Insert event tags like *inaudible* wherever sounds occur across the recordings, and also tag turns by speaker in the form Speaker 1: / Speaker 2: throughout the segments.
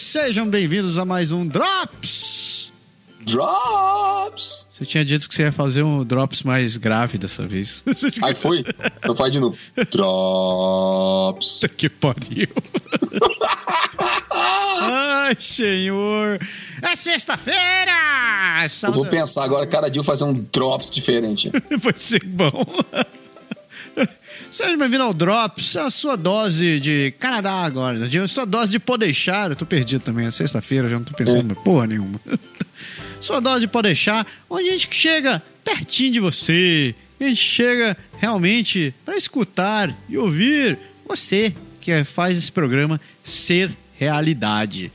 Speaker 1: sejam bem-vindos a mais um Drops!
Speaker 2: Drops!
Speaker 1: Você tinha dito que você ia fazer um Drops mais grave dessa vez. *laughs*
Speaker 2: Aí foi? Então faz de novo. Drops!
Speaker 1: que pariu! *laughs* Ai, senhor! É sexta-feira!
Speaker 2: Eu vou pensar agora, cada dia eu fazer um Drops diferente. *laughs*
Speaker 1: Vai ser bom. Seja bem-vindo ao Drops, a sua dose de Canadá agora, a sua dose de Podeixar. Eu tô perdido também, é sexta-feira, já não tô pensando é. porra nenhuma. *laughs* sua dose de Podeixar, onde a gente chega pertinho de você, a gente chega realmente para escutar e ouvir você que faz esse programa ser realidade.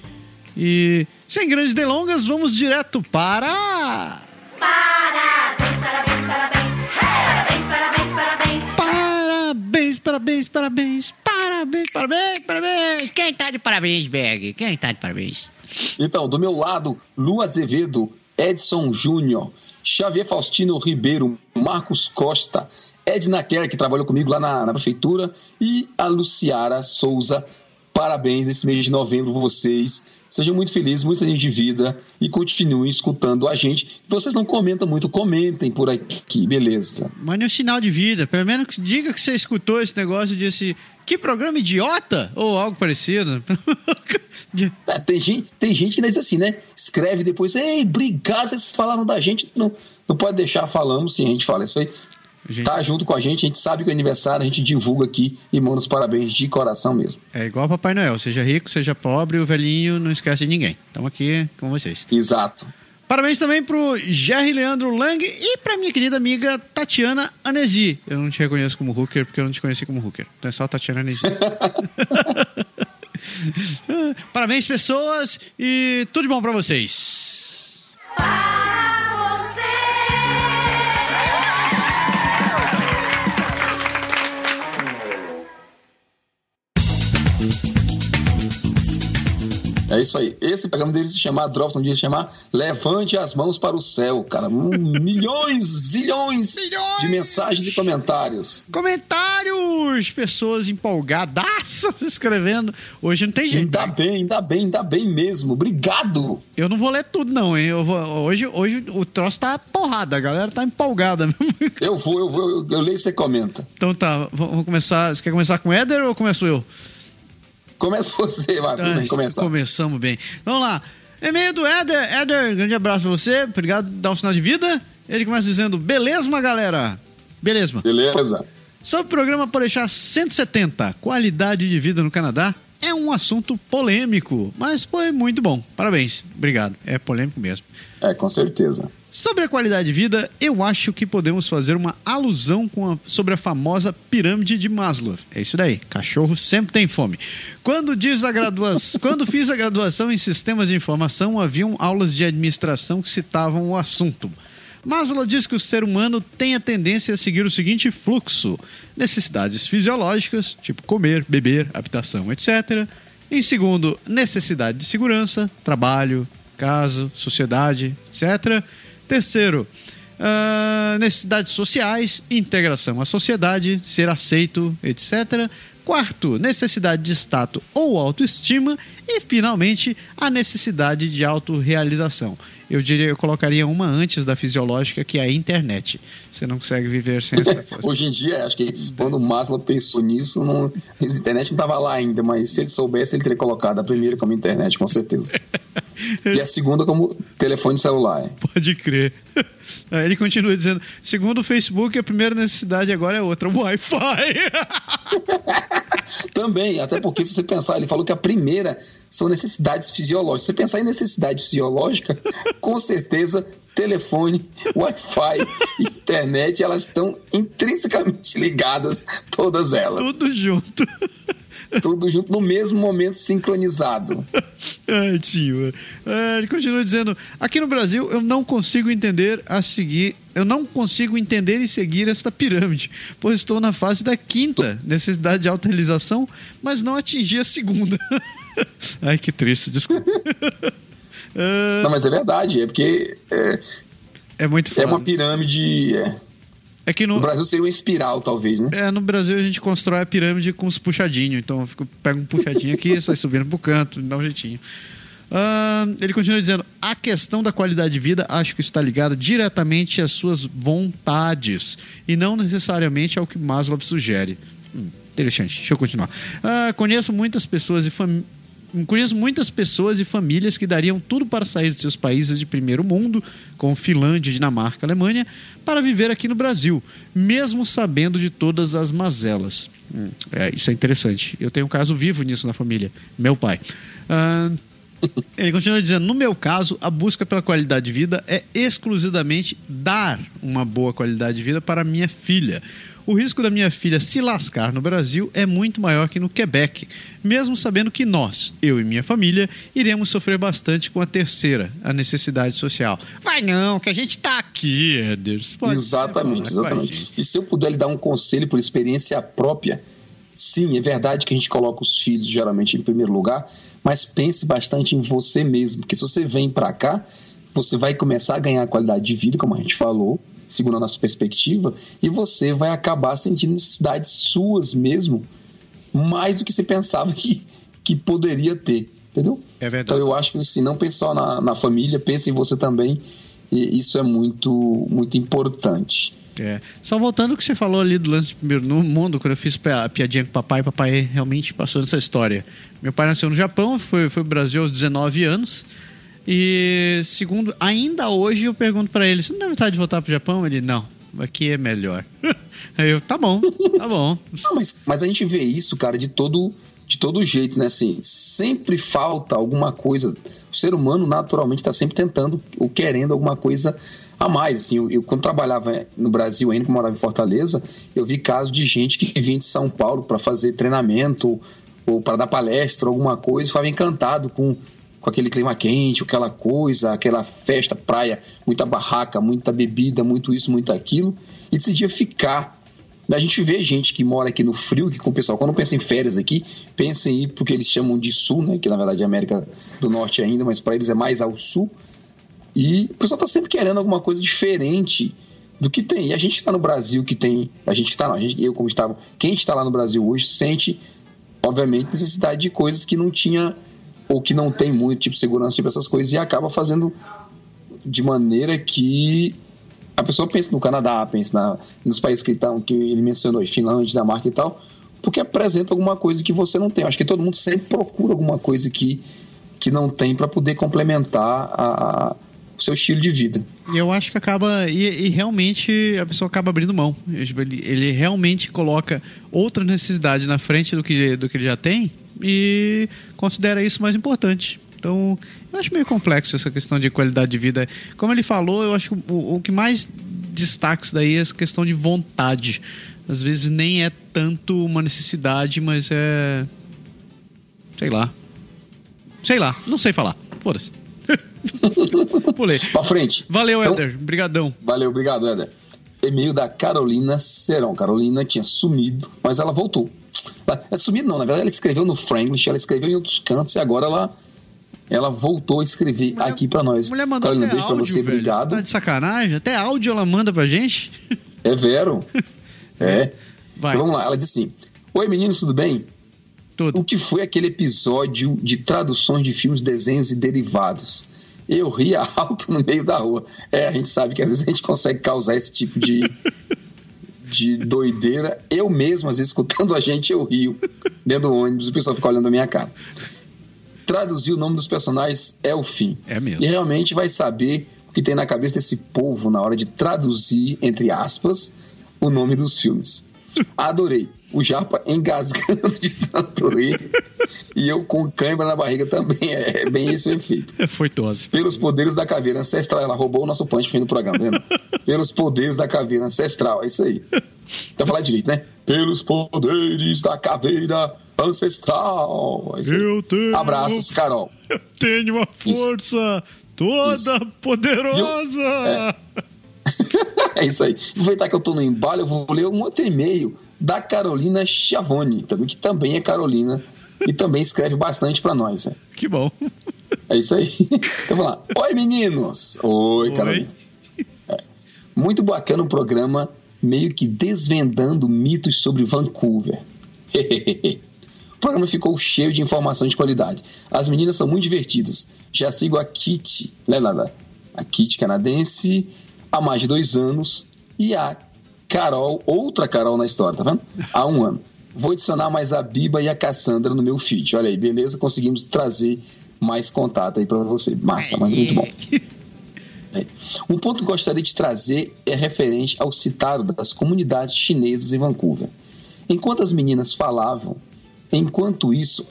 Speaker 1: E sem grandes delongas, vamos direto para.
Speaker 3: Parabéns, parabéns, parabéns. Parabéns, parabéns, parabéns.
Speaker 1: Parabéns, parabéns. Quem tá de parabéns, Berg? Quem tá de parabéns?
Speaker 2: Então, do meu lado, Lu Azevedo, Edson Júnior, Xavier Faustino Ribeiro, Marcos Costa, Edna Kerr, que trabalhou comigo lá na, na prefeitura, e a Luciara Souza. Parabéns esse mês de novembro, vocês. Sejam muito felizes, muita gente de vida e continuem escutando a gente. Vocês não comentam muito, comentem por aqui, beleza.
Speaker 1: Mande um sinal de vida, pelo menos diga que você escutou esse negócio e disse que programa idiota ou algo parecido. *laughs*
Speaker 2: é, tem, gente, tem gente que diz assim, né? Escreve depois, ei, obrigado, vocês falaram da gente. Não, não pode deixar, falamos sim, a gente fala isso aí. Gente... Tá junto com a gente, a gente sabe que é aniversário, a gente divulga aqui e manda os parabéns de coração mesmo.
Speaker 1: É igual Papai Noel, seja rico, seja pobre, o velhinho não esquece de ninguém. Estamos aqui com vocês.
Speaker 2: Exato.
Speaker 1: Parabéns também pro Jerry Leandro Lang e pra minha querida amiga Tatiana Anesi. Eu não te reconheço como hooker porque eu não te conheci como hooker. Então é só Tatiana Anesi. *laughs* *laughs* Parabéns, pessoas, e tudo de bom para vocês.
Speaker 2: É isso aí. Esse programa dele se chamar Drops, não devia se chamar Levante as Mãos para o Céu, cara. Um, *laughs* milhões, zilhões, zilhões de mensagens e comentários.
Speaker 1: Comentários! Pessoas empolgadas *laughs* escrevendo. Hoje não tem jeito.
Speaker 2: Ainda bem, ainda bem, ainda bem mesmo. Obrigado.
Speaker 1: Eu não vou ler tudo, não, hein? Eu vou, hoje, hoje o troço tá porrada, a galera tá empolgada *laughs* mesmo.
Speaker 2: Eu vou, eu vou, eu, eu leio e você comenta.
Speaker 1: Então tá, vamos começar. Você quer começar com o Éder ou começo eu?
Speaker 2: Começa você, vai, tudo bem, começa.
Speaker 1: Começamos bem. Vamos lá. E-mail do Éder. Éder, grande abraço pra você. Obrigado por dar um sinal de vida. Ele começa dizendo: Beleza, galera? Beleza.
Speaker 2: Beleza.
Speaker 1: Sobre o programa por deixar 170, qualidade de vida no Canadá, é um assunto polêmico, mas foi muito bom. Parabéns. Obrigado. É polêmico mesmo.
Speaker 2: É, com certeza.
Speaker 1: Sobre a qualidade de vida, eu acho que podemos fazer uma alusão a, sobre a famosa pirâmide de Maslow. É isso daí, cachorro sempre tem fome. Quando, diz a gradua... *laughs* Quando fiz a graduação em sistemas de informação, haviam aulas de administração que citavam o assunto. Maslow diz que o ser humano tem a tendência a seguir o seguinte fluxo: necessidades fisiológicas, tipo comer, beber, habitação, etc. Em segundo, necessidade de segurança, trabalho, casa, sociedade, etc Terceiro, uh, necessidades sociais, integração à sociedade, ser aceito, etc. Quarto, necessidade de status ou autoestima. E, finalmente, a necessidade de autorrealização. Eu diria, eu colocaria uma antes da fisiológica, que é a internet. Você não consegue viver sem essa *laughs*
Speaker 2: coisa. Hoje em dia, acho que quando o Maslow pensou nisso, não, a internet não estava lá ainda, mas se ele soubesse, ele teria colocado a primeira como internet, com certeza. *laughs* e a segunda como telefone celular.
Speaker 1: Pode crer. Ele continua dizendo: segundo o Facebook, a primeira necessidade agora é outra, Wi-Fi. *laughs*
Speaker 2: Também, até porque se você pensar, ele falou que a primeira são necessidades fisiológicas. Se você pensar em necessidade fisiológica, com certeza telefone, Wi-Fi, internet, elas estão intrinsecamente ligadas, todas elas.
Speaker 1: Tudo junto.
Speaker 2: Tudo junto no mesmo momento sincronizado.
Speaker 1: Ai, senhor. É, ele continua dizendo: aqui no Brasil eu não consigo entender a seguir. Eu não consigo entender e seguir esta pirâmide, pois estou na fase da quinta necessidade de autorrealização, mas não atingi a segunda. *laughs* Ai, que triste, desculpa. *laughs*
Speaker 2: Não, mas é verdade, é porque. É,
Speaker 1: é muito
Speaker 2: É uma pirâmide. É,
Speaker 1: É que no,
Speaker 2: No Brasil seria uma espiral, talvez, né?
Speaker 1: é, no Brasil a gente constrói a pirâmide com os puxadinhos. Então eu fico, pego um puxadinho aqui, *laughs* sai subindo pro canto, dá um jeitinho. Ele continua dizendo: a questão da qualidade de vida acho que está ligada diretamente às suas vontades e não necessariamente ao que Maslow sugere. Hum, interessante, deixa eu continuar. Ah, conheço muitas pessoas e famílias. Conheço muitas pessoas e famílias que dariam tudo para sair de seus países de primeiro mundo, como Finlândia, Dinamarca, Alemanha, para viver aqui no Brasil, mesmo sabendo de todas as mazelas. Hum, é, isso é interessante. Eu tenho um caso vivo nisso na família. Meu pai. Ele continua dizendo: no meu caso, a busca pela qualidade de vida é exclusivamente dar uma boa qualidade de vida para minha filha. O risco da minha filha se lascar no Brasil é muito maior que no Quebec, mesmo sabendo que nós, eu e minha família, iremos sofrer bastante com a terceira, a necessidade social. Vai não, que a gente tá aqui. Você pode
Speaker 2: exatamente, exatamente. E se eu puder lhe dar um conselho por experiência própria, sim, é verdade que a gente coloca os filhos geralmente em primeiro lugar, mas pense bastante em você mesmo, porque se você vem para cá, você vai começar a ganhar qualidade de vida, como a gente falou, segundo a nossa perspectiva, e você vai acabar sentindo necessidades suas mesmo, mais do que você pensava *laughs* que, que poderia ter, entendeu?
Speaker 1: É verdade.
Speaker 2: Então eu acho que se não pense só na, na família, pense em você também, e isso é muito, muito importante.
Speaker 1: É. Só voltando ao que você falou ali do lance de primeiro no mundo, quando eu fiz a piadinha com o papai, papai realmente passou nessa história. Meu pai nasceu no Japão, foi, foi pro Brasil aos 19 anos. E segundo, ainda hoje eu pergunto pra ele: você não tem vontade de voltar pro Japão? Ele, não, aqui é melhor. *laughs* Aí eu, tá bom, tá bom.
Speaker 2: Não, mas, mas a gente vê isso, cara, de todo, de todo jeito, né? Assim, sempre falta alguma coisa. O ser humano, naturalmente, está sempre tentando ou querendo alguma coisa a mais. Assim, eu, eu, quando trabalhava no Brasil, ainda que morava em Fortaleza, eu vi casos de gente que vinha de São Paulo para fazer treinamento ou para dar palestra, alguma coisa, ficava encantado com, com aquele clima quente, aquela coisa, aquela festa, praia, muita barraca, muita bebida, muito isso, muito aquilo, e decidia ficar. A gente vê gente que mora aqui no frio, que com o pessoal, quando pensa em férias aqui, pensa em ir porque eles chamam de sul, né? Que na verdade é América do Norte ainda, mas para eles é mais ao sul. E o pessoal tá sempre querendo alguma coisa diferente do que tem. E a gente está no Brasil que tem. A gente está, não, a gente, eu como estava. Quem está lá no Brasil hoje sente, obviamente, necessidade de coisas que não tinha ou que não tem muito, tipo segurança, tipo essas coisas, e acaba fazendo de maneira que a pessoa pensa no Canadá, pensa na, nos países que, tão, que ele mencionou, Finlândia, Dinamarca e tal, porque apresenta alguma coisa que você não tem. Acho que todo mundo sempre procura alguma coisa que, que não tem para poder complementar a, a, o seu estilo de vida.
Speaker 1: Eu acho que acaba. E, e, realmente a pessoa acaba abrindo mão. Ele, ele realmente coloca outra necessidade na frente do que, do que ele já tem e considera isso mais importante. Então, eu acho meio complexo essa questão de qualidade de vida. Como ele falou, eu acho que o, o que mais destaca isso daí é essa questão de vontade. Às vezes nem é tanto uma necessidade, mas é. Sei lá. Sei lá, não sei falar. Foda-se. *laughs* Pulei.
Speaker 2: pra frente.
Speaker 1: Valeu, então, Éder. Obrigadão.
Speaker 2: Valeu, obrigado, Éder. E-mail da Carolina Serão. Carolina tinha sumido, mas ela voltou. É sumido não, na verdade ela escreveu no Franglish, ela escreveu em outros cantos e agora ela ela voltou a escrever mulher, aqui para nós.
Speaker 1: Mulher mandou Carolina,
Speaker 2: beijo pra você,
Speaker 1: velho.
Speaker 2: obrigado.
Speaker 1: Tá de sacanagem? Até áudio ela manda pra gente.
Speaker 2: É vero. *laughs* é. Vai. Então, vamos lá, ela diz assim: Oi meninos, tudo bem?
Speaker 1: Tudo.
Speaker 2: O que foi aquele episódio de traduções de filmes, desenhos e derivados? Eu ria *laughs* alto no meio da rua. É, a gente sabe que às vezes a gente consegue causar esse tipo de, *laughs* de doideira. Eu mesmo, às vezes, escutando a gente, eu rio dentro do ônibus, o pessoal fica olhando a minha cara. Traduzir o nome dos personagens é o fim.
Speaker 1: É mesmo.
Speaker 2: E realmente vai saber o que tem na cabeça desse povo na hora de traduzir, entre aspas, o nome dos filmes. Adorei. O Japa engasgando de tanto rir. e eu com cãibra na barriga também. É bem esse o efeito.
Speaker 1: Foi tosse.
Speaker 2: Pelos poderes da caveira ancestral. Ela roubou o nosso punch fim do programa, vendo? Pelos poderes da caveira ancestral. É isso aí. Então falar direito, né? Pelos poderes da caveira ancestral. É isso aí.
Speaker 1: Eu tenho.
Speaker 2: Abraços, Carol.
Speaker 1: Eu tenho uma força isso. toda isso. poderosa.
Speaker 2: Eu, é. *laughs* é isso aí. Aproveitar que eu tô no embalo, eu vou ler um outro e-mail da Carolina Chavoni, também, que também é Carolina e também escreve bastante para nós. Né?
Speaker 1: Que bom.
Speaker 2: É isso aí. *laughs* Então vamos lá. Oi, meninos. Oi, Oi. Carolina. Muito bacana o programa meio que desvendando mitos sobre Vancouver. *laughs* o programa ficou cheio de informação de qualidade. As meninas são muito divertidas. Já sigo a Kitty, lá, lá, lá, a Kitty canadense, há mais de dois anos, e a Carol, outra Carol na história, tá vendo? Há um ano. Vou adicionar mais a Biba e a Cassandra no meu feed. Olha aí, beleza? Conseguimos trazer mais contato aí para você. Massa, mas muito bom. *laughs* Um ponto que gostaria de trazer é referente ao citado das comunidades chinesas em Vancouver. Enquanto as meninas falavam, enquanto isso,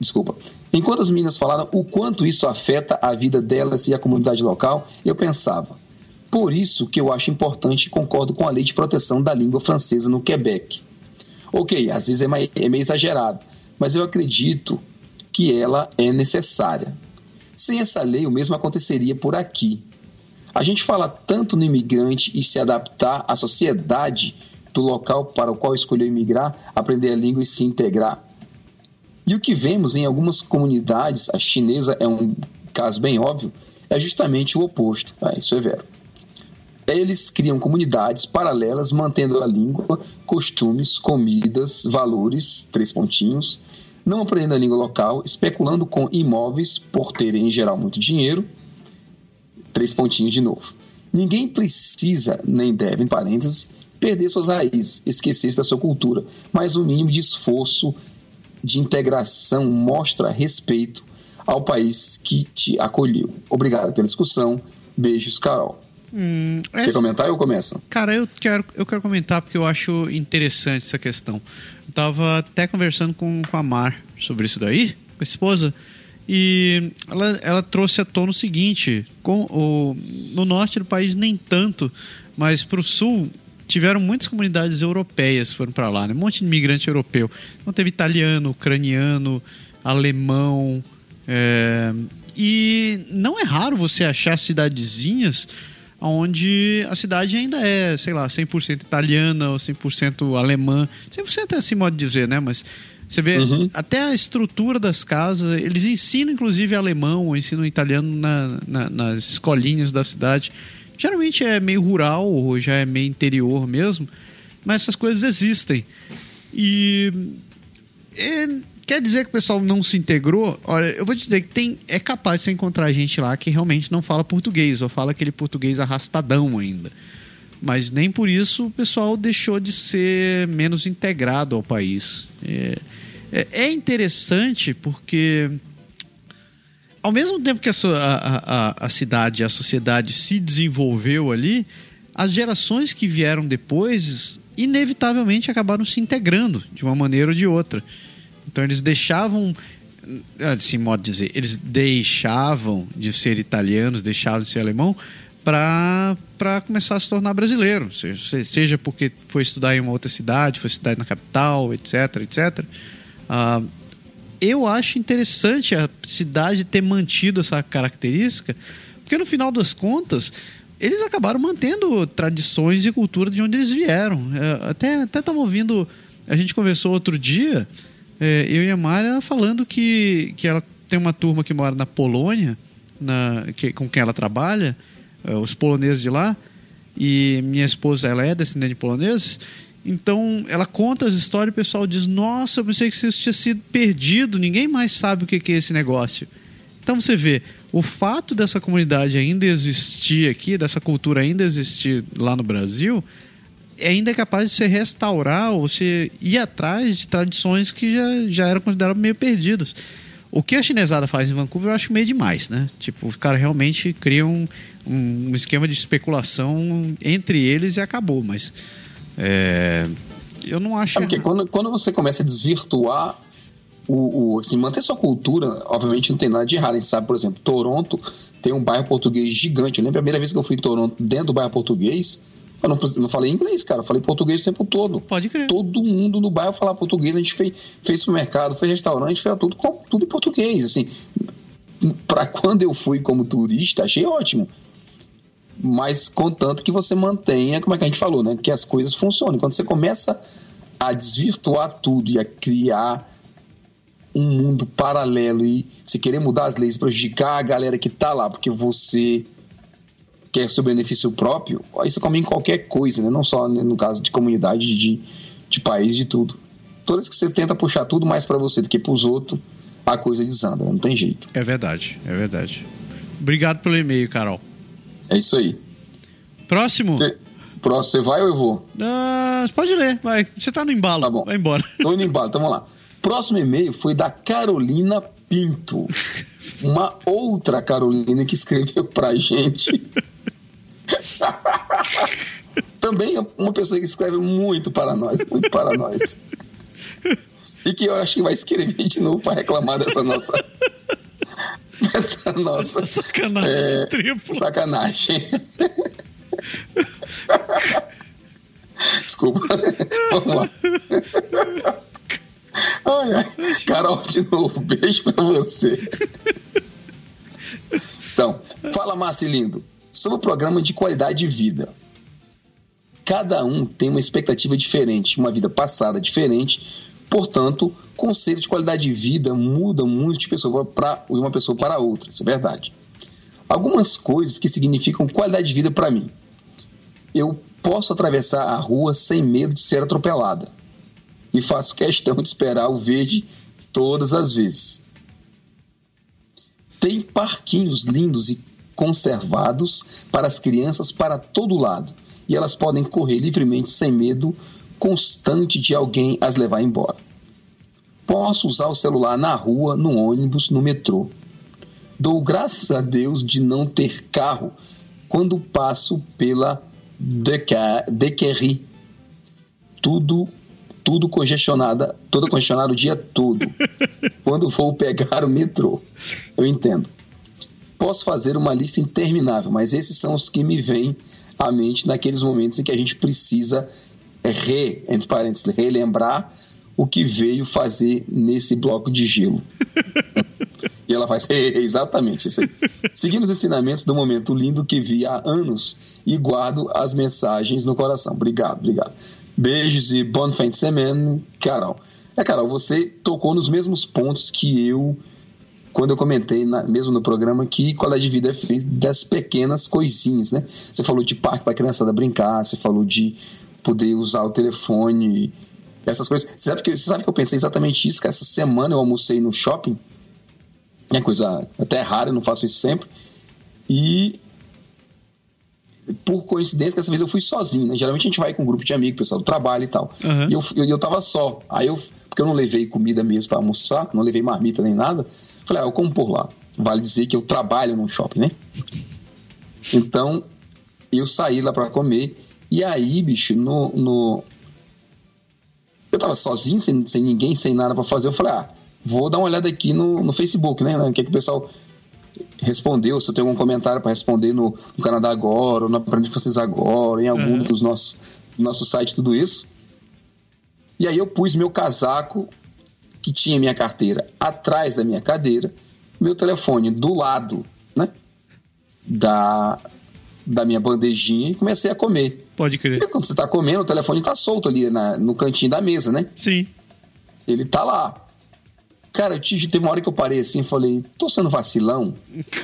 Speaker 2: desculpa, enquanto as meninas falaram o quanto isso afeta a vida delas e a comunidade local, eu pensava. Por isso que eu acho importante e concordo com a lei de proteção da língua francesa no Quebec. Ok, às vezes é, é meio exagerado, mas eu acredito que ela é necessária. Sem essa lei, o mesmo aconteceria por aqui. A gente fala tanto no imigrante e se adaptar à sociedade do local para o qual escolheu emigrar, aprender a língua e se integrar. E o que vemos em algumas comunidades, a chinesa é um caso bem óbvio, é justamente o oposto. Ah, isso é vero. Eles criam comunidades paralelas, mantendo a língua, costumes, comidas, valores, três pontinhos, não aprendendo a língua local, especulando com imóveis por terem em geral muito dinheiro, três pontinhos de novo. Ninguém precisa, nem deve, em parênteses, perder suas raízes, esquecer-se da sua cultura, mas o mínimo de esforço de integração mostra respeito ao país que te acolheu. Obrigado pela discussão. Beijos, Carol.
Speaker 1: Hum,
Speaker 2: Quer
Speaker 1: essa-
Speaker 2: comentar ou eu começo?
Speaker 1: Cara, eu quero, eu quero comentar porque eu acho interessante essa questão. Eu tava até conversando com, com a Mar sobre isso daí, com a esposa, e ela, ela trouxe à tona o seguinte: com o, no norte do país, nem tanto, mas pro sul tiveram muitas comunidades europeias que foram para lá, né? Um monte de imigrante europeu. Então teve italiano, ucraniano, alemão. é, E não é raro você achar cidadezinhas onde a cidade ainda é, sei lá, 100% italiana ou 100% alemã. 100% é assim modo de dizer, né? Mas você vê
Speaker 2: Uhum.
Speaker 1: até a estrutura das casas, eles ensinam inclusive alemão ou ensinam italiano na- na- nas escolinhas da cidade. Geralmente é meio rural ou já é meio interior mesmo, mas essas coisas existem. E é, quer dizer que o pessoal não se integrou? Olha, eu vou dizer que tem, é capaz de você encontrar gente lá que realmente não fala português, ou fala aquele português arrastadão ainda. Mas nem por isso o pessoal deixou de ser menos integrado ao país. É, é- é interessante porque ao mesmo tempo que a, a- a cidade, a sociedade se desenvolveu ali, as gerações que vieram depois, inevitavelmente acabaram se integrando de uma maneira ou de outra. Então eles deixavam, assim, modo de dizer, eles deixavam de ser italianos, deixavam de ser alemão para começar a se tornar brasileiro. Seja, seja porque foi estudar em uma outra cidade, foi estudar na capital, etc, etc. Ah, eu acho interessante a cidade ter mantido essa característica, porque no final das contas, eles acabaram mantendo tradições e cultura de onde eles vieram. É, Até até ouvindo, a gente conversou outro dia, é, eu e a Mara falando que, que ela tem uma turma que mora na Polônia, na, que, com quem ela trabalha, é, os poloneses de lá, e minha esposa ela é descendente de poloneses. Então ela conta as histórias e o pessoal diz: Nossa, eu pensei que isso tinha sido perdido, ninguém mais sabe o que é esse negócio. Então você vê, o fato dessa comunidade ainda existir aqui, dessa cultura ainda existir lá no Brasil, ainda é capaz de se restaurar ou se ir atrás de tradições que já, já eram consideradas meio perdidas. O que a chinesada faz em Vancouver eu acho meio demais, né? Tipo, os caras realmente criam um, um esquema de especulação entre eles e acabou, mas é, eu não acho.
Speaker 2: É porque quando, quando você começa a desvirtuar o, o- assim, manter sua cultura, obviamente não tem nada de errado. A gente sabe, por exemplo, Toronto tem um bairro português gigante. Eu lembro a primeira vez que eu fui em Toronto, dentro do bairro português, eu não, não falei inglês, cara, eu falei português o tempo todo.
Speaker 1: Pode crer.
Speaker 2: Todo mundo no bairro falava português, a gente fez, fez supermercado, fez restaurante, fez tudo, com- tudo em português. Assim, para quando eu fui como turista, achei ótimo. Mas contanto que você mantenha, como é que a gente falou, né? Que as coisas funcionem. Quando você começa a desvirtuar tudo e a criar um mundo paralelo e se querer mudar as leis, prejudicar a galera que tá lá, porque você quer seu benefício próprio, aí você come em qualquer coisa, né? Não só né, no caso de comunidade, de, de país, de tudo. Toda vez que você tenta puxar tudo mais para você do que para os outros, a coisa desanda, não tem jeito.
Speaker 1: É verdade, é verdade. Obrigado pelo e-mail, Carol.
Speaker 2: É isso aí.
Speaker 1: Próximo.
Speaker 2: Próximo, você vai ou eu vou?
Speaker 1: Ah, pode ler, vai. Você tá no embalo.
Speaker 2: Tá bom.
Speaker 1: Vai embora.
Speaker 2: Tô indo embora, então vamos lá. Próximo e-mail foi da Carolina Pinto. *laughs* Uma outra Carolina que escreveu pra gente. *laughs* Também é uma pessoa que escreve muito para nós, muito para nós. E que eu acho que vai escrever de novo para reclamar dessa nossa. Dessa nossa.
Speaker 1: Sacanagem
Speaker 2: é,
Speaker 1: tripla.
Speaker 2: Sacanagem. Desculpa. Vamos lá. Ai, ai. Carol, de novo, beijo pra você. Então, fala, Márcio lindo, sobre o programa de qualidade de vida. Cada um tem uma expectativa diferente, uma vida passada diferente, portanto, conceito de qualidade de vida muda muito de pessoa para uma pessoa para outra, isso é verdade. Algumas coisas que significam qualidade de vida para mim. Eu posso atravessar a rua sem medo de ser atropelada. E faço questão de esperar o verde todas as vezes. Tem parquinhos lindos e conservados para as crianças para todo lado. E elas podem correr livremente sem medo constante de alguém as levar embora. Posso usar o celular na rua, no ônibus, no metrô. Dou graças a Deus de não ter carro quando passo pela Dequerri. Tudo tudo congestionada, toda congestionada o dia todo. *laughs* quando vou pegar o metrô. Eu entendo. Posso fazer uma lista interminável, mas esses são os que me vêm à mente naqueles momentos em que a gente precisa re, entre parênteses, relembrar o que veio fazer nesse bloco de gelo. *laughs* e ela faz exatamente isso aí. Seguindo os ensinamentos do momento lindo que vi há anos e guardo as mensagens no coração. Obrigado, obrigado. Beijos e bon fin de semaine, Carol. É, Carol, você tocou nos mesmos pontos que eu, quando eu comentei, na, mesmo no programa, que qualidade de vida é feita das pequenas coisinhas, né? Você falou de parque para a criançada brincar, você falou de poder usar o telefone, essas coisas. Você sabe, que, você sabe que eu pensei exatamente isso, que essa semana eu almocei no shopping, é coisa até rara, eu não faço isso sempre, e por coincidência, dessa vez eu fui sozinho, né? Geralmente a gente vai com um grupo de amigos, pessoal do trabalho e tal.
Speaker 1: Uhum.
Speaker 2: E eu, eu, eu tava só. Aí eu, porque eu não levei comida mesmo para almoçar, não levei marmita nem nada. Falei, ah, eu como por lá. Vale dizer que eu trabalho num shopping, né? Então, eu saí lá para comer. E aí, bicho, no, no. Eu tava sozinho, sem, sem ninguém, sem nada para fazer. Eu falei, ah, vou dar uma olhada aqui no, no Facebook, né? O que, é que o pessoal respondeu, se eu tenho algum comentário para responder no, no, Canadá Agora, ou no Aprende Francês Agora, em algum
Speaker 1: Uhum.
Speaker 2: dos nossos do nosso site, tudo isso. E aí eu pus meu casaco, que tinha minha carteira, atrás da minha cadeira, meu telefone do lado, né? Da, da minha bandejinha e comecei a comer.
Speaker 1: Pode
Speaker 2: E
Speaker 1: crer.
Speaker 2: quando você tá comendo, o telefone tá solto ali na- no cantinho da mesa, né?
Speaker 1: Sim.
Speaker 2: Ele tá lá. Cara, eu teve uma hora que eu parei assim e falei, tô sendo vacilão?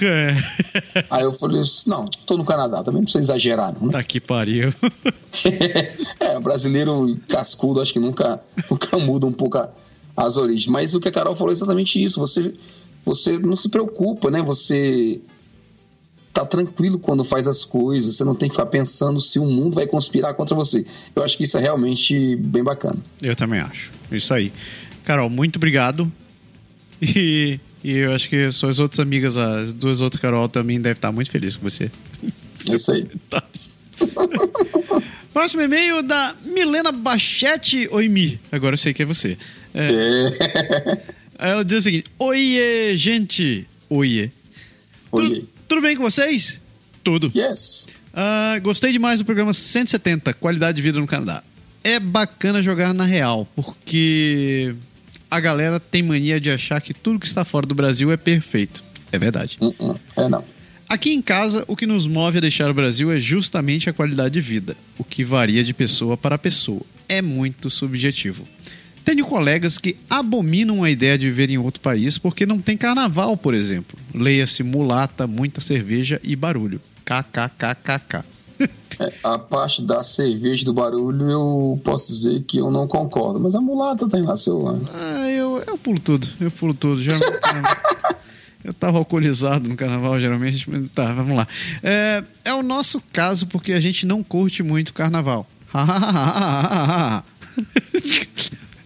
Speaker 1: É. *laughs*
Speaker 2: Aí eu falei não, tô no Canadá, também não precisa exagerar, não. né?
Speaker 1: Tá que pariu. *laughs*
Speaker 2: é, o brasileiro cascudo acho que nunca, *laughs* nunca muda um pouco a- as origens. Mas o que a Carol falou é exatamente isso. Você, você não se preocupa, né? Você tá tranquilo quando faz as coisas. Você não tem que ficar pensando se o mundo vai conspirar contra você. Eu acho que isso é realmente bem bacana.
Speaker 1: Eu também acho. Isso aí. Carol, muito obrigado. *laughs* E, e eu acho que suas outras amigas, as duas outras Carol, também devem estar muito felizes com você.
Speaker 2: É isso aí. *laughs*
Speaker 1: Tá. *laughs* Próximo e-mail da Milena Bachete. Oi, Mi. Agora eu sei que é você. É,
Speaker 2: É.
Speaker 1: ela diz o seguinte: Oiê, gente. Oiê.
Speaker 2: Oi.
Speaker 1: Tudo, tudo bem com vocês? Tudo.
Speaker 2: Yes.
Speaker 1: Ah, gostei demais do programa 170, Qualidade de Vida no Canadá. É bacana jogar na real, porque a galera tem mania de achar que tudo que está fora do Brasil é perfeito. É verdade.
Speaker 2: Hum, hum. É não.
Speaker 1: Aqui em casa, o que nos move a deixar o Brasil é justamente a qualidade de vida, o que varia de pessoa para pessoa. É muito subjetivo. Tenho colegas que abominam a ideia de viver em outro país porque não tem carnaval, por exemplo. Leia-se mulata, muita cerveja e barulho. KKKKK.
Speaker 2: É, a parte da cerveja do barulho eu posso dizer que eu não concordo, mas a mulata tem lá seu.
Speaker 1: Ah, eu, eu pulo tudo, eu pulo tudo. Já, *laughs* eu tava alcoolizado no carnaval, geralmente. mas Tá, vamos lá. É, é o nosso caso porque a gente não curte muito carnaval. *laughs*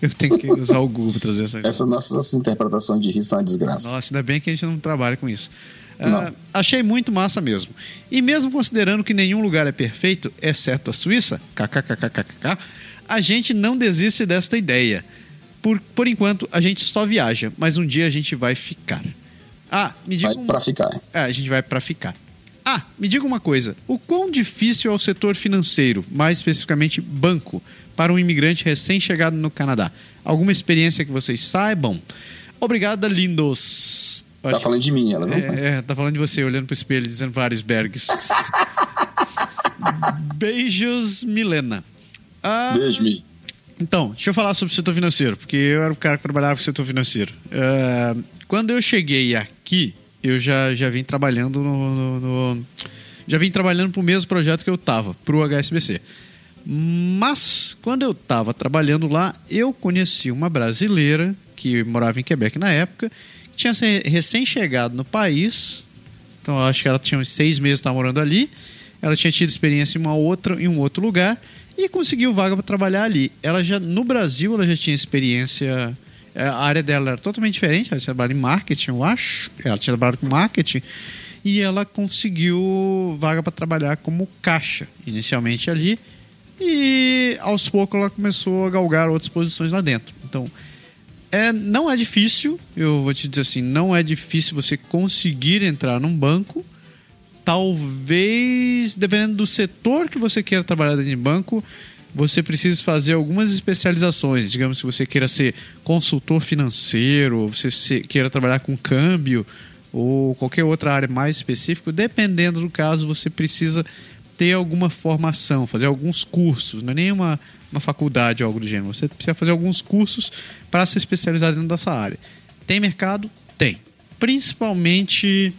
Speaker 1: eu tenho que usar o Google pra trazer essa.
Speaker 2: Essa nossa essa interpretação de risco é uma desgraça.
Speaker 1: Nossa, ainda bem que a gente não trabalha com isso. Ah, achei muito massa mesmo. E mesmo considerando que nenhum lugar é perfeito, exceto a Suíça, kkkkkk, a gente não desiste desta ideia. Por, por enquanto, a gente só viaja, mas um dia a gente vai ficar. Ah, me diga
Speaker 2: Vai
Speaker 1: um-
Speaker 2: pra ficar.
Speaker 1: é, a gente vai pra ficar. Ah, me diga uma coisa. O quão difícil é o setor financeiro, mais especificamente banco, para um imigrante recém-chegado no Canadá? Alguma experiência que vocês saibam? Obrigada, lindos.
Speaker 2: Tá
Speaker 1: acho-
Speaker 2: falando de mim, ela, não?
Speaker 1: é, é, tá falando de você, olhando pro espelho, dizendo vários bergs. *laughs* Beijos, Milena. Ah,
Speaker 2: Beijo, Mi.
Speaker 1: então, deixa eu falar sobre o setor financeiro, porque eu era o cara que trabalhava com o setor financeiro. É, quando eu cheguei aqui, eu já, já vim trabalhando no, no- no- Já vim trabalhando pro mesmo projeto que eu tava, pro HSBC. Mas, quando eu tava trabalhando lá, eu conheci uma brasileira que morava em Quebec na época, que tinha recém-chegado no país. Então, acho que ela tinha uns seis meses estava morando ali. Ela tinha tido experiência em, uma outra, em um outro lugar e conseguiu vaga para trabalhar ali. Ela já no Brasil ela já tinha experiência. É, A área dela era totalmente diferente. Ela tinha trabalhado em marketing, eu acho. Ela tinha trabalhado com marketing e ela conseguiu vaga para trabalhar como caixa inicialmente ali. E aos poucos ela começou a galgar outras posições lá dentro. Então, é, não é difícil, eu vou te dizer assim, não é difícil você conseguir entrar num banco. Talvez, dependendo do setor que você queira trabalhar dentro de banco, você precisa fazer algumas especializações. Digamos, se você queira ser consultor financeiro, você queira trabalhar com câmbio, ou qualquer outra área mais específica, dependendo do caso, você precisa ter alguma formação, fazer alguns cursos, não é nem uma, uma faculdade ou algo do gênero. Você precisa fazer alguns cursos para se especializar dentro dessa área. Tem mercado? Tem. Principalmente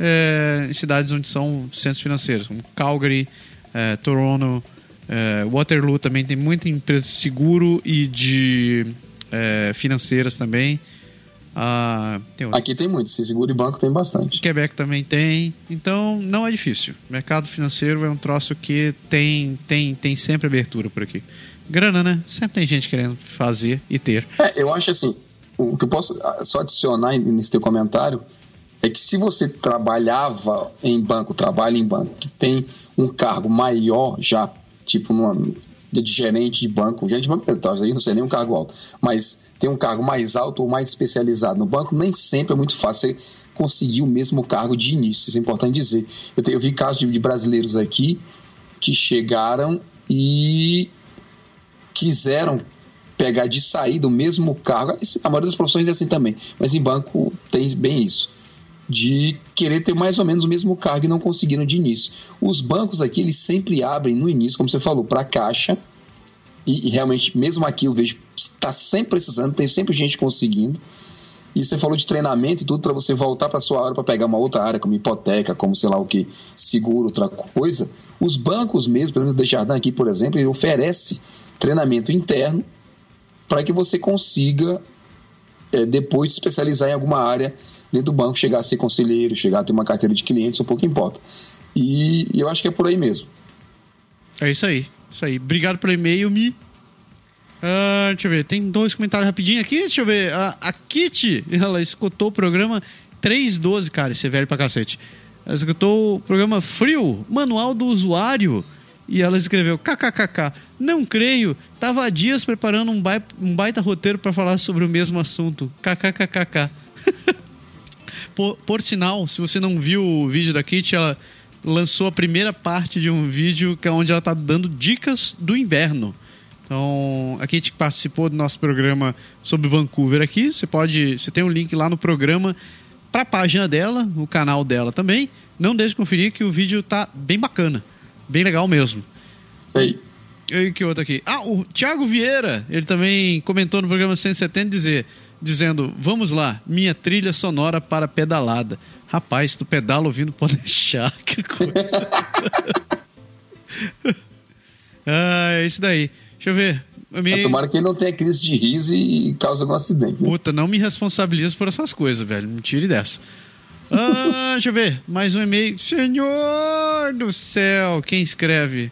Speaker 1: é, em cidades onde são centros financeiros, como Calgary, é, Toronto, é, Waterloo também tem muita empresa de seguro e de é, financeiras também. Ah, tem.
Speaker 2: Aqui tem muito, se seguro e banco tem bastante.
Speaker 1: Quebec também tem. Então não é difícil. Mercado financeiro é um troço que tem, tem, tem sempre abertura por aqui. Grana, né? Sempre tem gente querendo fazer e ter.
Speaker 2: É, eu acho assim, o que eu posso ah, só adicionar nesse teu comentário é que se você trabalhava em banco, trabalha em banco, que tem um cargo maior já, tipo de gerente de banco, gerente de banco, talvez aí não seja nem um cargo alto, mas tem um cargo mais alto ou mais especializado no banco, nem sempre é muito fácil você conseguir o mesmo cargo de início, isso é importante dizer. Eu, tenho, eu vi casos de, de brasileiros aqui que chegaram e quiseram pegar de saída o mesmo cargo. A maioria das profissões é assim também, mas em banco tem bem isso. De querer ter mais ou menos o mesmo cargo e não conseguiram de início. Os bancos aqui, eles sempre abrem no início, como você falou, para caixa. E, e realmente, mesmo aqui, eu vejo está sempre precisando, tem sempre gente conseguindo. E você falou de treinamento e tudo para você voltar para sua área para pegar uma outra área, como hipoteca, como sei lá o que, seguro, outra coisa. Os bancos mesmo, pelo menos o Desjardins aqui, por exemplo, ele oferece treinamento interno para que você consiga é, depois se especializar em alguma área dentro do banco, chegar a ser conselheiro, chegar a ter uma carteira de clientes, um pouco importa. E, e eu acho que é por aí mesmo.
Speaker 1: É isso aí. Isso aí. Obrigado pelo e-mail, Mi. Ah, deixa eu ver, tem dois comentários rapidinho aqui. Deixa eu ver. A, a Kitty, *laughs* ela escutou o programa 312, cara, esse é velho pra cacete. Ela escutou o programa Frio, Manual do Usuário. E ela escreveu: KKKK, não creio, tava há dias preparando um, bai- um baita roteiro pra falar sobre o mesmo assunto. KKKKK. *laughs* Por, por sinal, se você não viu o vídeo da Kitty, ela lançou a primeira parte de um vídeo que é onde ela tá dando dicas do inverno. Então, a Kitty participou do nosso programa sobre Vancouver aqui. Você pode. Você tem um link lá no programa para a página dela, no canal dela também. Não deixe de conferir que o vídeo tá bem bacana. Bem legal mesmo.
Speaker 2: Isso aí.
Speaker 1: E que outro aqui? Ah, o Thiago Vieira, ele também comentou no programa 170 dizer: dizendo: Vamos lá, minha trilha sonora para pedalada. Rapaz, tu pedala ouvindo pode *laughs* deixar. Que coisa. *laughs* ah, é isso daí. Deixa eu ver. Me...
Speaker 2: Tomara que ele não tenha crise de riso e cause algum acidente. né?
Speaker 1: Puta, não me responsabilizo por essas coisas, velho. Me tire dessa. Ah, deixa eu ver. Mais um e-mail. Senhor do céu, quem escreve?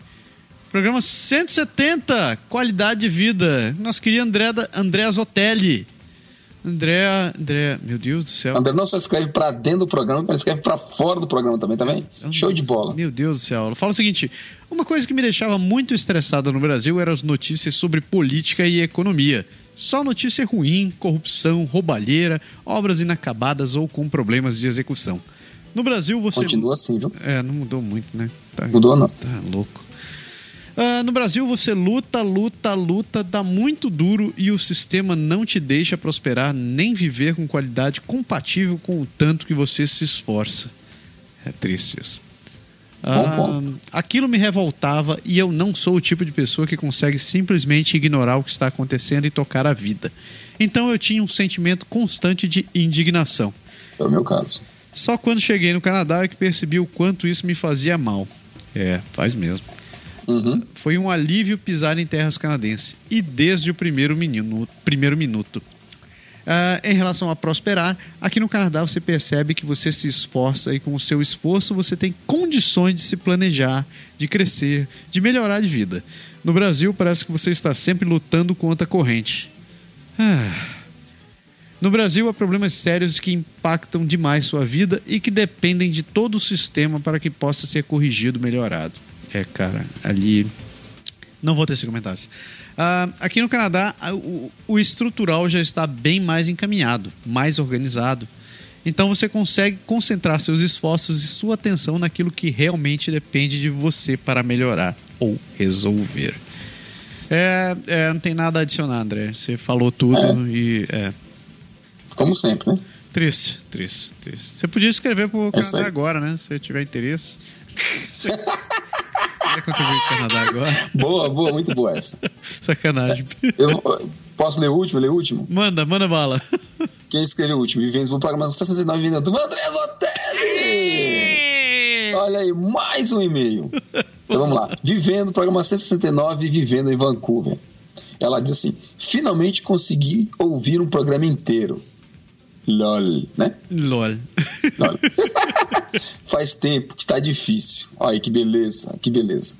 Speaker 1: Programa 170, qualidade de vida. Nosso querido André, da- André Zotelli. André, André, meu Deus do céu.
Speaker 2: André não só escreve pra dentro do programa, mas escreve pra fora do programa também, tá vendo? Show de bola.
Speaker 1: Meu Deus do céu. Fala o seguinte: uma coisa que me deixava muito estressada no Brasil eram as notícias sobre política e economia. Só notícia ruim, corrupção, roubalheira, obras inacabadas ou com problemas de execução. No Brasil você.
Speaker 2: Continua assim, viu?
Speaker 1: É, não mudou muito, né? Tá,
Speaker 2: Mudou não.
Speaker 1: Tá louco. Ah, no Brasil você luta, luta, luta, dá muito duro e o sistema não te deixa prosperar nem viver com qualidade compatível com o tanto que você se esforça. É triste isso. Ah,
Speaker 2: ponto.
Speaker 1: aquilo me revoltava e eu não sou o tipo de pessoa que consegue simplesmente ignorar o que está acontecendo e tocar a vida. Então eu tinha um sentimento constante de indignação.
Speaker 2: É o meu caso.
Speaker 1: Só quando cheguei no Canadá é que percebi o quanto isso me fazia mal. É, faz mesmo.
Speaker 2: Uhum.
Speaker 1: Foi um alívio pisar em terras canadenses. E desde o primeiro, menino, primeiro minuto. Ah, em relação a prosperar, aqui no Canadá você percebe que você se esforça e com o seu esforço você tem condições de se planejar, de crescer, de melhorar de vida. No Brasil parece que você está sempre lutando contra a corrente. Ah. No Brasil há problemas sérios que impactam demais sua vida e que dependem de todo o sistema para que possa ser corrigido, melhorado. É, cara, ali. Não vou ter esses comentários. Ah, aqui no Canadá, o, o estrutural já está bem mais encaminhado, mais organizado. Então você consegue concentrar seus esforços e sua atenção naquilo que realmente depende de você para melhorar ou resolver. É, é, não tem nada a adicionar, André. Você falou tudo e. É,
Speaker 2: Como sempre, né?
Speaker 1: Triste, triste, triste. Você podia escrever pro
Speaker 2: É isso
Speaker 1: Canadá agora, né? Se tiver interesse. Quer contribuir pro Canadá agora?
Speaker 2: Boa, boa, muito boa essa.
Speaker 1: Sacanagem.
Speaker 2: Eu posso ler o último, ler o último?
Speaker 1: Manda, manda bala.
Speaker 2: Quem escreveu o último? Vivendo no programa 69 Vivendo do André Zotelli! Olha aí, mais um e-mail. Então vamos lá. Vivendo, programa 169, vivendo em Vancouver. Ela diz assim: finalmente consegui ouvir um programa inteiro. LOL, né?
Speaker 1: LOL.
Speaker 2: LOL. *laughs* Faz tempo que está difícil. Olha que beleza, que beleza.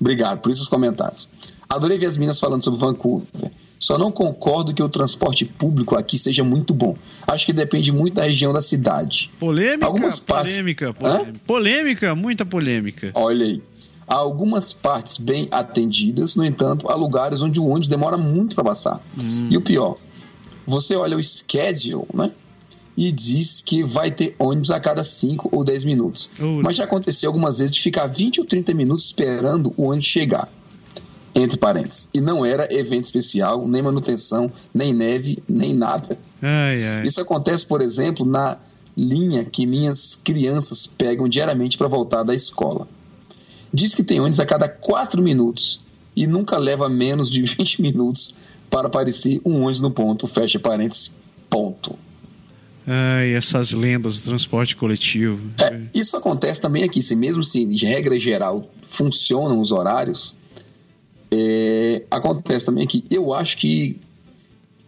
Speaker 2: Obrigado por isso os comentários. Adorei ver as meninas falando sobre Vancouver. Só não concordo que o transporte público aqui seja muito bom. Acho que depende muito da região da cidade.
Speaker 1: Polêmica,
Speaker 2: Algumas partes-
Speaker 1: polêmica, polêmica. Polêmica, muita polêmica.
Speaker 2: Olha aí. Há algumas partes bem atendidas, no entanto, há lugares onde o ônibus demora muito para passar. E o pior, você olha o schedule, né? E diz que vai ter ônibus a cada 5 ou 10 minutos. Mas já aconteceu algumas vezes de ficar 20 ou 30 minutos esperando o ônibus chegar. Entre parênteses. E não era evento especial, nem manutenção, nem neve, nem nada.
Speaker 1: Ai, ai.
Speaker 2: Isso acontece, por exemplo, na linha que minhas crianças pegam diariamente para voltar da escola. Diz que tem ônibus a cada 4 minutos e nunca leva menos de *laughs* 20 minutos para aparecer um ônibus no ponto, fecha parênteses, ponto.
Speaker 1: Ai, essas lendas do transporte coletivo.
Speaker 2: É, isso acontece também aqui, se mesmo se de regra geral funcionam os horários, é, acontece também aqui. Eu acho que,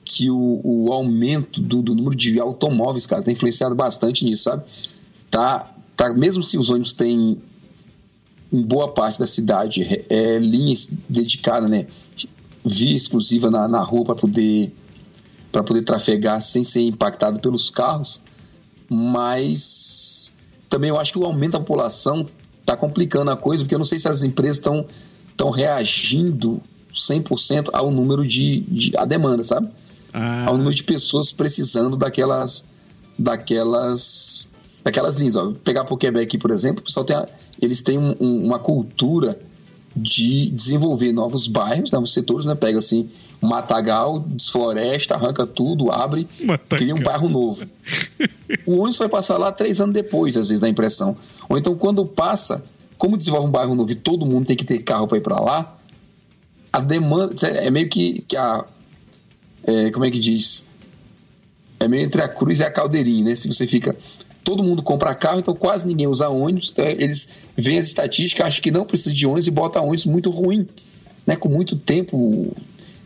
Speaker 2: que o, o aumento do, do número de automóveis, cara, tem influenciado bastante nisso, sabe? Tá, tá, mesmo se os ônibus têm em boa parte da cidade é, linhas dedicadas, né? Via exclusiva na, na rua para poder para poder trafegar sem ser impactado pelos carros, mas também eu acho que o aumento da população está complicando a coisa, porque eu não sei se as empresas estão estão reagindo 100% ao número de, de a demanda, sabe?
Speaker 1: Ah,
Speaker 2: Ao número de pessoas precisando daquelas daquelas daquelas linhas. Ó, pegar para o Quebec, por exemplo, o pessoal tem a- eles têm um- um- uma cultura de desenvolver novos bairros, novos setores, né? Pega assim, um matagal, desfloresta, arranca tudo, abre,
Speaker 1: Matagal.
Speaker 2: cria um bairro novo. O ônibus vai passar lá três anos depois, às vezes, da impressão. Ou então, quando passa, como desenvolve um bairro novo e todo mundo tem que ter carro para ir para lá, a demanda é meio que, que a. é, como é que diz? É meio entre a cruz e a caldeirinha, né? Se você fica. Todo mundo compra carro, então quase ninguém usa ônibus. Então eles veem as estatísticas, acham que não precisa de ônibus e botam ônibus muito ruim, né? Com muito tempo.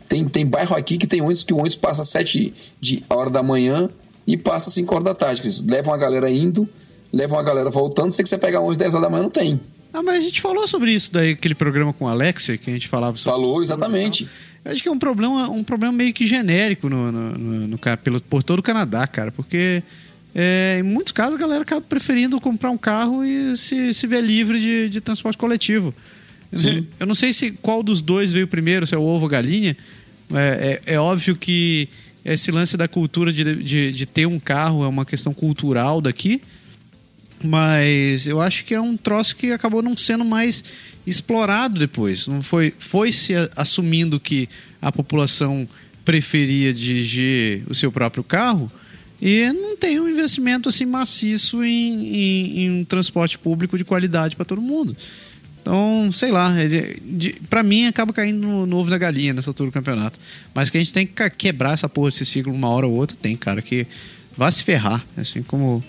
Speaker 2: Tem, tem bairro aqui que tem ônibus que o ônibus passa às 7 de hora da manhã e passa às 5 horas da tarde. Eles levam a galera indo, levam a galera voltando. Se você pegar ônibus 10 horas da manhã, não tem.
Speaker 1: Ah, mas a gente falou sobre isso daí, aquele programa com a Alexia, que a gente falava sobre.
Speaker 2: Falou, exatamente.
Speaker 1: Eu acho que é um problema, um problema meio que genérico no, no, no, no pelo, por todo o Canadá, cara, porque é, em muitos casos a galera acaba preferindo comprar um carro e se, se ver livre de, de transporte coletivo. Eu não-
Speaker 2: Sim.
Speaker 1: Eu não sei se qual dos dois veio primeiro, se é o ovo ou galinha. É, é, é óbvio que esse lance da cultura de, de, de ter um carro é uma questão cultural daqui. Mas eu acho que é um troço que acabou não sendo mais explorado depois. Não foi, foi se assumindo que a população preferia dirigir o seu próprio carro e não tem um investimento assim maciço em, em- em um transporte público de qualidade para todo mundo. Então, sei lá, é pra mim acaba caindo no, no ovo da galinha nessa altura do campeonato. Mas que a gente tem que quebrar essa porra desse ciclo uma hora ou outra, tem, cara, que vai se ferrar. Assim como,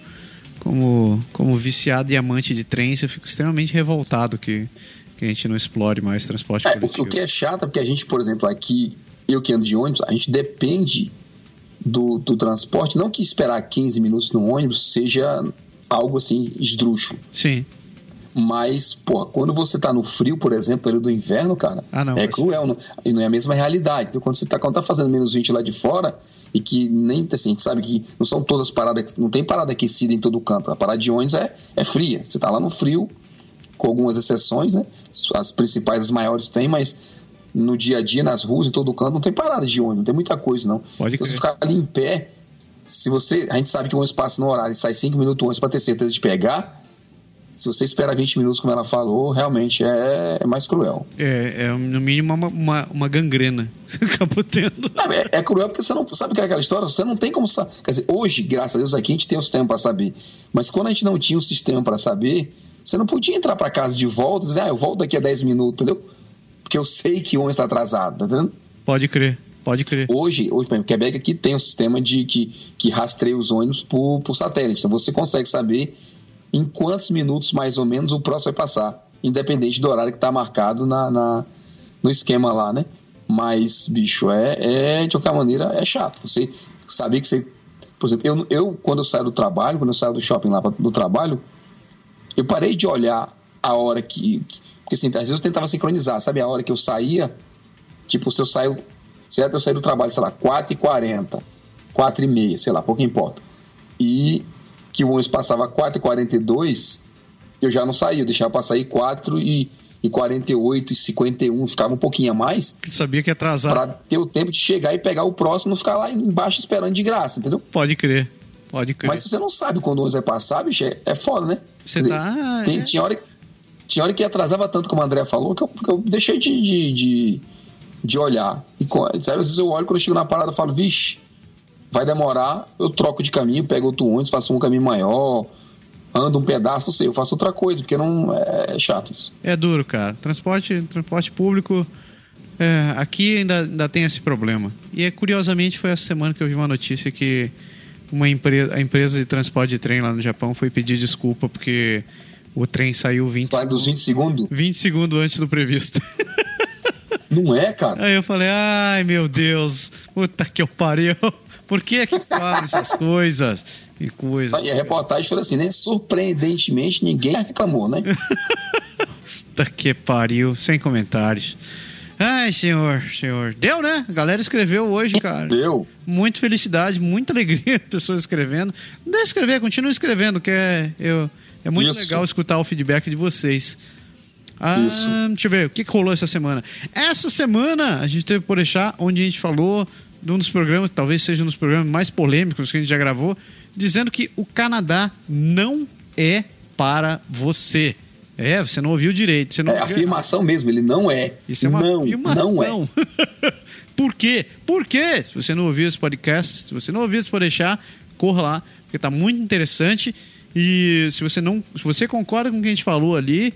Speaker 1: como, como viciado e amante de trens, eu fico extremamente revoltado que, que a gente não explore mais transporte
Speaker 2: É, o,
Speaker 1: coletivo.
Speaker 2: o que é chato é porque a gente, por exemplo, aqui, eu que ando de ônibus, a gente depende do, do transporte. Não que esperar 15 minutos no ônibus seja algo assim esdrúxulo.
Speaker 1: Sim.
Speaker 2: Mas, pô, quando você tá no frio, por exemplo, período do inverno, cara,
Speaker 1: Ah, não,
Speaker 2: é cruel. Não, e não é a mesma realidade. Então, quando você tá, quando tá fazendo menos 20 lá de fora, e que nem assim, a gente sabe que não são todas paradas, não tem parada aquecida em todo canto. A parada de ônibus é, é fria. Você tá lá no frio, com algumas exceções, né? As principais, as maiores tem, mas no dia a dia, nas ruas e todo canto, não tem parada de ônibus, não tem muita coisa, não.
Speaker 1: Pode
Speaker 2: Então, você ficar ali em pé, se você. A gente sabe que o ônibus passa no horário e sai 5 minutos antes para ter certeza de pegar. Se você espera 20 minutos, como ela falou, realmente é, é mais cruel.
Speaker 1: É, é no mínimo uma, uma, uma gangrena. *laughs* Você acabou tendo.
Speaker 2: Não, é, é cruel porque você não sabe que é aquela história, você não tem como saber. Quer dizer, hoje, graças a Deus, aqui a gente tem um sistema para saber. Mas quando a gente não tinha um sistema para saber, você não podia entrar para casa de volta e dizer, ah, eu volto daqui a 10 minutos, entendeu? Porque eu sei que o ônibus está atrasado, tá entendendo?
Speaker 1: Pode crer, pode crer.
Speaker 2: Hoje, hoje por exemplo, Quebec aqui tem um sistema de que, que rastreia os ônibus por, por satélite. Então você consegue saber em quantos minutos mais ou menos o próximo vai passar, independente do horário que está marcado na, na- no esquema lá, né? Mas, bicho, é, é de qualquer maneira é chato. Você saber que você. Por exemplo, eu, eu quando eu saio do trabalho, quando eu saio do shopping lá do trabalho, eu parei de olhar a hora que. Porque assim, às vezes eu tentava sincronizar, sabe? A hora que eu saía, tipo, se eu saio. Se era pra eu sair do trabalho, sei lá, 4h40, 4h30, sei lá, pouco importa. E que o ônibus passava 4h42, eu já não saía, eu deixava pra sair 4 e, e 48 e 51, ficava um pouquinho a mais,
Speaker 1: Sabia que ia atrasar.
Speaker 2: pra ter o tempo de chegar e pegar o próximo, não ficar lá embaixo esperando de graça, entendeu?
Speaker 1: Pode crer. Pode crer.
Speaker 2: Mas se você não sabe quando o ônibus vai passar, bicho, é, é foda, né?
Speaker 1: Você
Speaker 2: dizer,
Speaker 1: tá- ah,
Speaker 2: tem-
Speaker 1: é.
Speaker 2: tinha, hora, tinha hora que atrasava tanto, como a André falou, que eu, que eu deixei de, de, de, de olhar. E sabe, às vezes eu olho, quando eu chego na parada, eu falo, vixe, vai demorar, eu troco de caminho, pego outro ônibus, faço um caminho maior, ando um pedaço, não sei, eu faço outra coisa, porque não é, é chato isso.
Speaker 1: É duro, cara. Transporte, transporte público. é, aqui ainda, ainda tem esse problema. E é, curiosamente foi essa semana que eu vi uma notícia que uma empresa, a empresa de transporte de trem lá no Japão foi pedir desculpa porque o trem saiu 20,
Speaker 2: Sai dos 20 segundos,
Speaker 1: 20 segundos antes do previsto.
Speaker 2: não é, cara?
Speaker 1: Aí eu falei, ai meu Deus, puta que eu pariu. Por que que fazem essas coisas? E coisa.
Speaker 2: E a reportagem foi assim, né? Surpreendentemente, ninguém reclamou, né? *laughs*
Speaker 1: Puta que pariu, sem comentários. Ai, senhor, senhor. Deu, né? A galera escreveu hoje, cara.
Speaker 2: Deu.
Speaker 1: Muita felicidade, muita alegria, *laughs* pessoas escrevendo. Não deixa escrever, continua escrevendo, que é, eu, é muito
Speaker 2: Isso.
Speaker 1: legal escutar o feedback de vocês. Ah,
Speaker 2: Isso.
Speaker 1: deixa eu ver, o que, que rolou essa semana? Essa semana a gente teve por deixar, onde a gente falou de um dos programas, talvez seja um dos programas mais polêmicos que a gente já gravou, dizendo que o Canadá não é para você. É, você não ouviu direito. Você não
Speaker 2: É afirmação mesmo, ele não é.
Speaker 1: isso é uma
Speaker 2: não,
Speaker 1: afirmação.
Speaker 2: não é. *laughs*
Speaker 1: Por quê? Por quê? Se você não ouviu esse podcast, se você não ouviu esse pode deixar, corra lá, porque tá muito interessante. E se você não, se você concorda com o que a gente falou ali,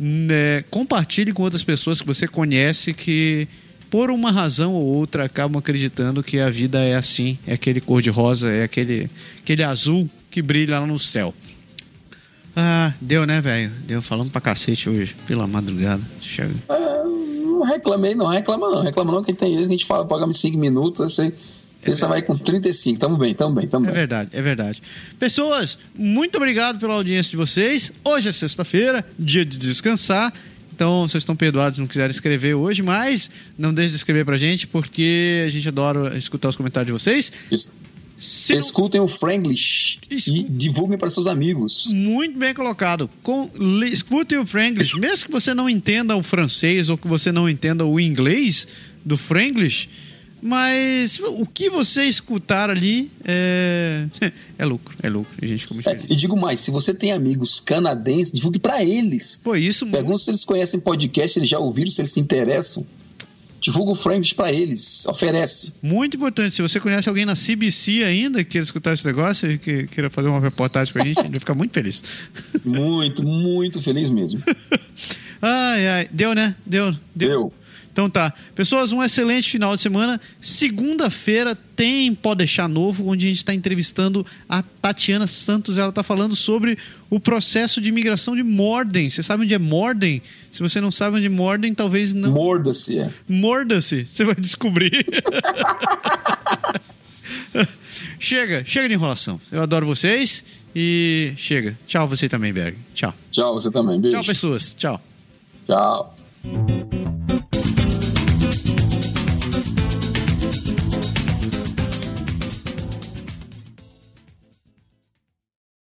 Speaker 1: né, compartilhe com outras pessoas que você conhece que por uma razão ou outra, acabam acreditando que a vida é assim, é aquele cor-de-rosa, é aquele, aquele azul que brilha lá no céu. Ah, deu, né, velho? Deu falando pra cacete hoje, pela madrugada. Chega.
Speaker 2: É, não reclamei, não. Reclama não. Reclama não. Quem tem vezes que a gente fala programa de 5 minutos, você, você vai com 35. Tamo bem, tamo bem, tamo
Speaker 1: É
Speaker 2: bem.
Speaker 1: verdade, é verdade. Pessoas, muito obrigado pela audiência de vocês. Hoje é sexta-feira, dia de descansar. Então, vocês estão perdoados não quiserem escrever hoje, mas não deixe de escrever pra gente, porque a gente adora escutar os comentários de vocês.
Speaker 2: Isso.
Speaker 1: Se não-
Speaker 2: Escutem o Franglish
Speaker 1: Escu-
Speaker 2: e divulguem para seus amigos.
Speaker 1: Muito bem colocado. Com, le- escute o Franglish. Mesmo que você não entenda o francês ou que você não entenda o inglês do Franglish, mas o que você escutar ali é, *laughs* é lucro. É lucro. A gente fica muito
Speaker 2: É,
Speaker 1: feliz.
Speaker 2: e digo mais, se você tem amigos canadenses, divulgue para eles.
Speaker 1: Pô, isso
Speaker 2: Pergunta se eles conhecem podcast, se eles já ouviram, se eles se interessam. Divulga o Franglish para eles. Oferece.
Speaker 1: Muito importante. Se você conhece alguém na CBC ainda que queira escutar esse negócio e que queira fazer uma reportagem com a gente, a gente vai ficar muito feliz.
Speaker 2: Muito, muito feliz mesmo. *laughs*
Speaker 1: Ai, ai. Deu, né? Deu.
Speaker 2: Deu.
Speaker 1: Então tá. Pessoas, um excelente final de semana. Segunda-feira tem Pode Deixar Novo, onde a gente está entrevistando a Tatiana Santos. Ela está falando sobre o processo de imigração de Morden. Você sabe onde é Morden? Se você não sabe onde é Morden, talvez não.
Speaker 2: Morda-se. é.
Speaker 1: Morda-se, você vai descobrir. *laughs* chega, chega de enrolação. Eu adoro vocês e chega. Tchau você também, Berg. Tchau.
Speaker 2: Tchau, você também. Beijo.
Speaker 1: Tchau, pessoas. Tchau.
Speaker 2: Tchau.